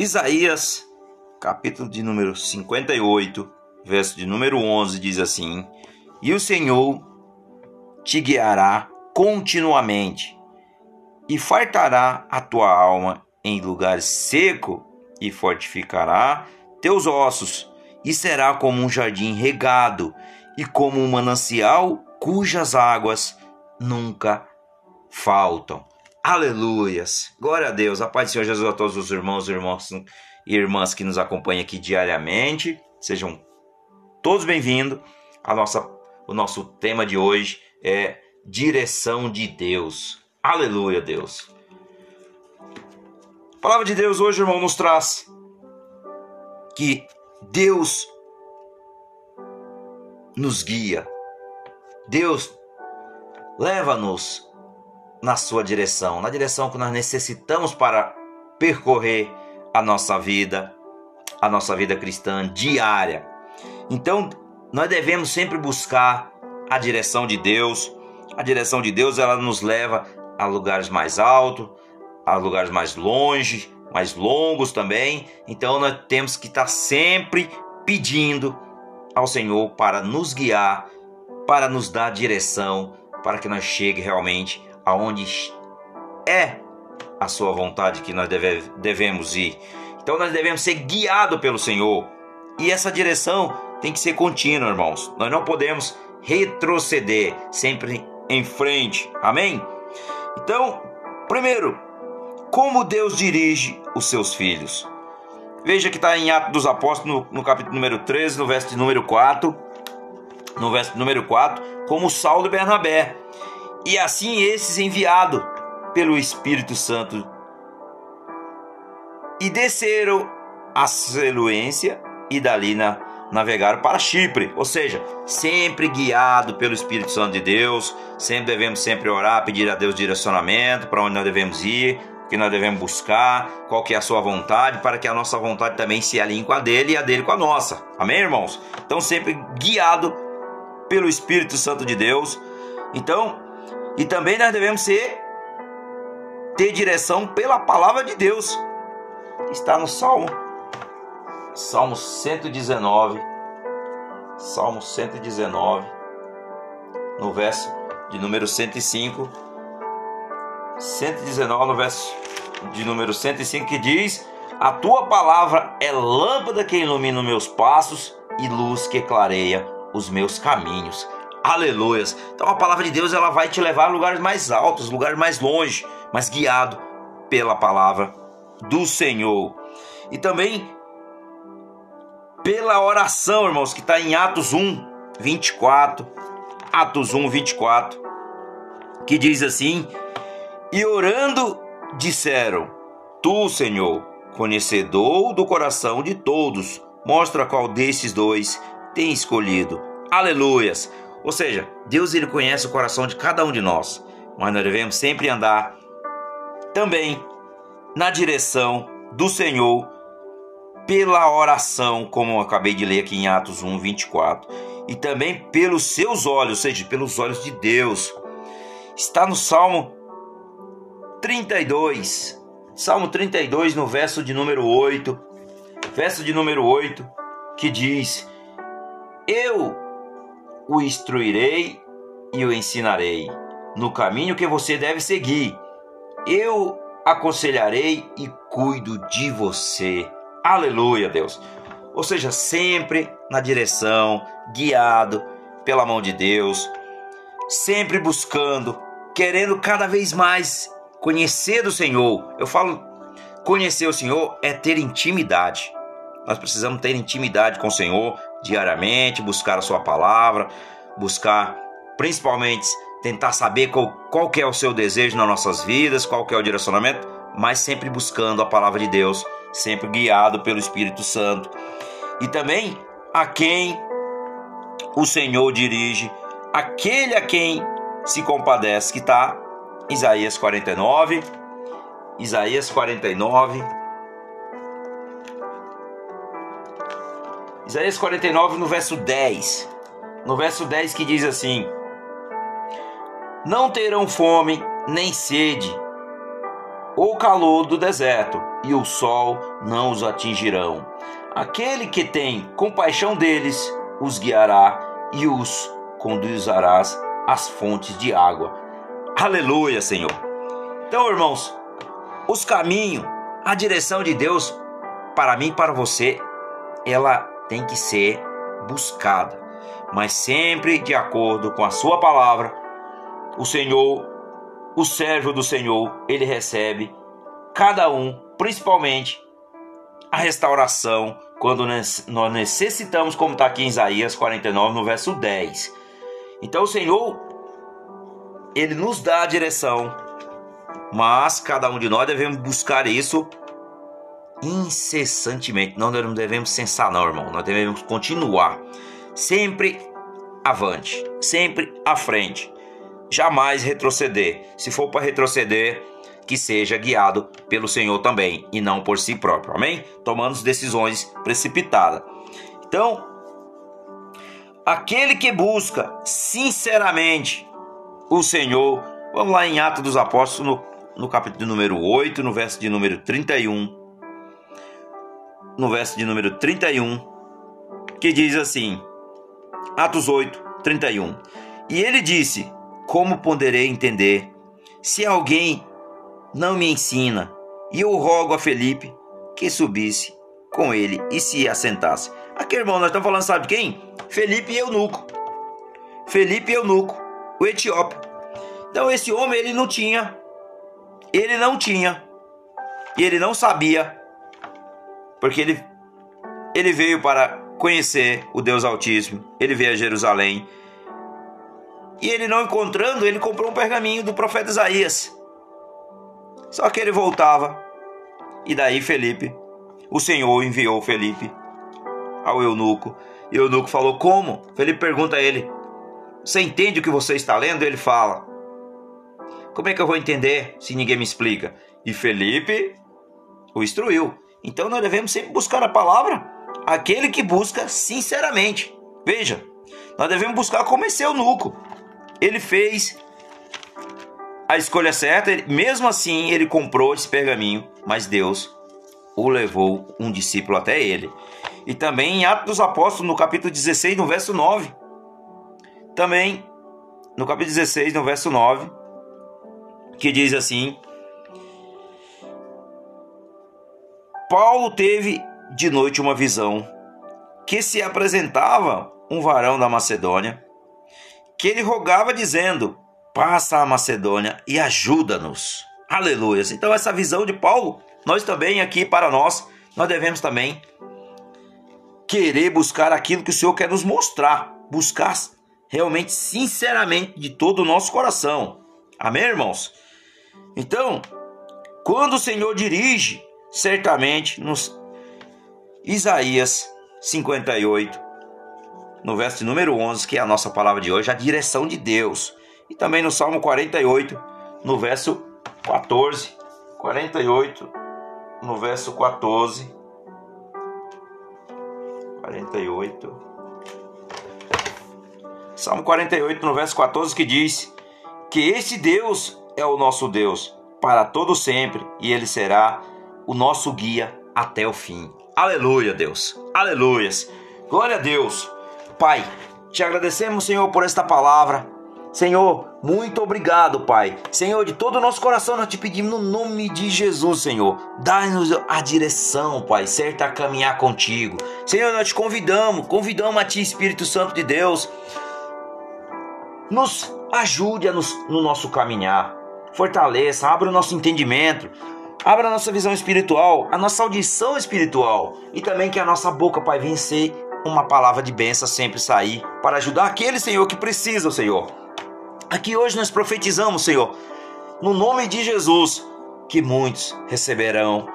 Isaías, capítulo de número 58, verso de número 11, diz assim: E o Senhor te guiará continuamente e fartará a tua alma em lugar seco e fortificará teus ossos, e será como um jardim regado e como um manancial cujas águas nunca faltam. Aleluias! Glória a Deus! A paz do Senhor Jesus a todos os irmãos e irmãos e irmãs que nos acompanham aqui diariamente. Sejam todos bem-vindos. A nossa, o nosso tema de hoje é direção de Deus. Aleluia, Deus! A palavra de Deus hoje, irmão, nos traz que Deus nos guia. Deus leva-nos na sua direção, na direção que nós necessitamos para percorrer a nossa vida, a nossa vida cristã diária. Então, nós devemos sempre buscar a direção de Deus. A direção de Deus, ela nos leva a lugares mais altos, a lugares mais longe, mais longos também. Então, nós temos que estar sempre pedindo ao Senhor para nos guiar, para nos dar direção, para que nós chegue realmente aonde é a sua vontade que nós deve, devemos ir. Então nós devemos ser guiados pelo Senhor. E essa direção tem que ser contínua, irmãos. Nós não podemos retroceder, sempre em frente. Amém? Então, primeiro, como Deus dirige os seus filhos. Veja que está em Atos dos Apóstolos, no, no, capítulo número 13, no verso número 4. No verso número 4, como Saulo e Bernabé e assim esses enviados pelo Espírito Santo e desceram a Seluência e dali na, navegaram para Chipre, ou seja, sempre guiado pelo Espírito Santo de Deus, sempre devemos sempre orar, pedir a Deus direcionamento para onde nós devemos ir, o que nós devemos buscar, qual que é a sua vontade, para que a nossa vontade também se alinhe com a dele e a dele com a nossa. Amém, irmãos? Então sempre guiado pelo Espírito Santo de Deus. Então, e também nós devemos ser ter direção pela palavra de Deus. Está no Salmo Salmo 119. Salmo 119, no verso de número 105. 119 no verso de número 105 que diz: A tua palavra é lâmpada que ilumina os meus passos e luz que clareia os meus caminhos. Aleluias. Então a palavra de Deus ela vai te levar a lugares mais altos, lugares mais longe, mas guiado pela palavra do Senhor. E também pela oração, irmãos, que está em Atos 1, 24. Atos 1, 24. Que diz assim: E orando disseram: Tu, Senhor, conhecedor do coração de todos, mostra qual desses dois tem escolhido. Aleluias. Ou seja, Deus ele conhece o coração de cada um de nós, mas nós devemos sempre andar também na direção do Senhor pela oração, como eu acabei de ler aqui em Atos 1, 24, e também pelos seus olhos, ou seja, pelos olhos de Deus. Está no Salmo 32, Salmo 32, no verso de número 8, verso de número 8, que diz: Eu o instruirei e o ensinarei no caminho que você deve seguir. Eu aconselharei e cuido de você. Aleluia, Deus. Ou seja, sempre na direção, guiado pela mão de Deus, sempre buscando, querendo cada vez mais conhecer do Senhor. Eu falo, conhecer o Senhor é ter intimidade. Nós precisamos ter intimidade com o Senhor diariamente, buscar a Sua palavra, buscar principalmente tentar saber qual, qual é o seu desejo nas nossas vidas, qual é o direcionamento, mas sempre buscando a palavra de Deus, sempre guiado pelo Espírito Santo. E também a quem o Senhor dirige, aquele a quem se compadece, que está Isaías 49, Isaías 49, Isaías 49, no verso 10. No verso 10 que diz assim: Não terão fome nem sede, o calor do deserto, e o sol não os atingirão. Aquele que tem compaixão deles os guiará e os conduzirás às fontes de água. Aleluia, Senhor. Então, irmãos, os caminhos, a direção de Deus para mim e para você, ela tem que ser buscada, mas sempre de acordo com a sua palavra. O Senhor, o servo do Senhor, ele recebe cada um, principalmente a restauração, quando nós necessitamos, como está aqui em Isaías 49, no verso 10. Então o Senhor, ele nos dá a direção, mas cada um de nós devemos buscar isso incessantemente. Não devemos cessar, não, irmão. Nós devemos continuar sempre avante, sempre à frente, jamais retroceder. Se for para retroceder, que seja guiado pelo Senhor também e não por si próprio. Amém? Tomando decisões precipitadas. Então, aquele que busca sinceramente o Senhor, vamos lá em Atos dos Apóstolos, no, no capítulo número 8, no verso de número 31. No verso de número 31, que diz assim: Atos 8, 31. E ele disse: Como poderei entender se alguém não me ensina. E eu rogo a Felipe que subisse com ele e se assentasse. Aqui, irmão, nós estamos falando, sabe quem? Felipe e Eunuco. Felipe e Eunuco, o etíope. Então, esse homem, ele não tinha, ele não tinha, e ele não sabia, porque ele, ele veio para conhecer o Deus Altíssimo, ele veio a Jerusalém, e ele não encontrando, ele comprou um pergaminho do profeta Isaías. Só que ele voltava. E daí Felipe, o Senhor enviou Felipe ao eunuco. E o eunuco falou: Como? Felipe pergunta a ele: Você entende o que você está lendo? Ele fala: Como é que eu vou entender se ninguém me explica? E Felipe o instruiu. Então nós devemos sempre buscar a palavra, aquele que busca sinceramente. Veja, nós devemos buscar como esse eunuco. Ele fez a escolha certa, mesmo assim ele comprou esse pergaminho, mas Deus o levou um discípulo até ele. E também em Atos dos Apóstolos, no capítulo 16, no verso 9. Também no capítulo 16, no verso 9, que diz assim: Paulo teve de noite uma visão que se apresentava um varão da Macedônia, que ele rogava dizendo: passa a Macedônia e ajuda-nos. Aleluia. Então, essa visão de Paulo, nós também aqui para nós, nós devemos também querer buscar aquilo que o Senhor quer nos mostrar, buscar realmente, sinceramente, de todo o nosso coração. Amém, irmãos? Então, quando o Senhor dirige, certamente nos Isaías 58, no verso número 11, que é a nossa palavra de hoje, a direção de Deus. E também no Salmo 48, no verso 14. 48, no verso 14. 48. Salmo 48, no verso 14, que diz que esse Deus é o nosso Deus para todo sempre e ele será o nosso guia até o fim. Aleluia, Deus. Aleluias. Glória a Deus. Pai, te agradecemos, Senhor, por esta palavra. Senhor, muito obrigado, Pai. Senhor, de todo o nosso coração nós te pedimos no nome de Jesus, Senhor. Dá-nos a direção, Pai, certa a caminhar contigo. Senhor, nós te convidamos, convidamos a Ti, Espírito Santo de Deus. Nos ajude a nos, no nosso caminhar. Fortaleça, abra o nosso entendimento. Abra a nossa visão espiritual, a nossa audição espiritual. E também que a nossa boca, Pai, vencer uma palavra de bênção sempre sair para ajudar aquele, Senhor, que precisa, Senhor. Aqui hoje nós profetizamos, Senhor, no nome de Jesus, que muitos receberão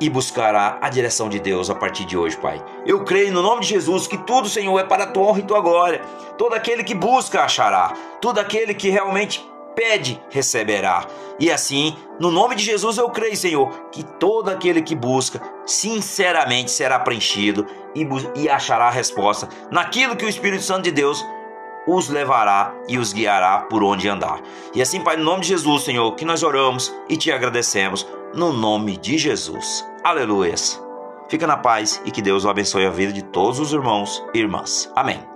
e buscará a direção de Deus a partir de hoje, Pai. Eu creio no nome de Jesus que tudo, Senhor, é para a tua honra e tua glória. Todo aquele que busca achará. Todo aquele que realmente pede receberá. E assim, no nome de Jesus eu creio, Senhor, que todo aquele que busca sinceramente será preenchido e, e achará a resposta naquilo que o Espírito Santo de Deus os levará e os guiará por onde andar. E assim, Pai, no nome de Jesus, Senhor, que nós oramos e te agradecemos, no nome de Jesus. Aleluias. Fica na paz e que Deus abençoe a vida de todos os irmãos e irmãs. Amém.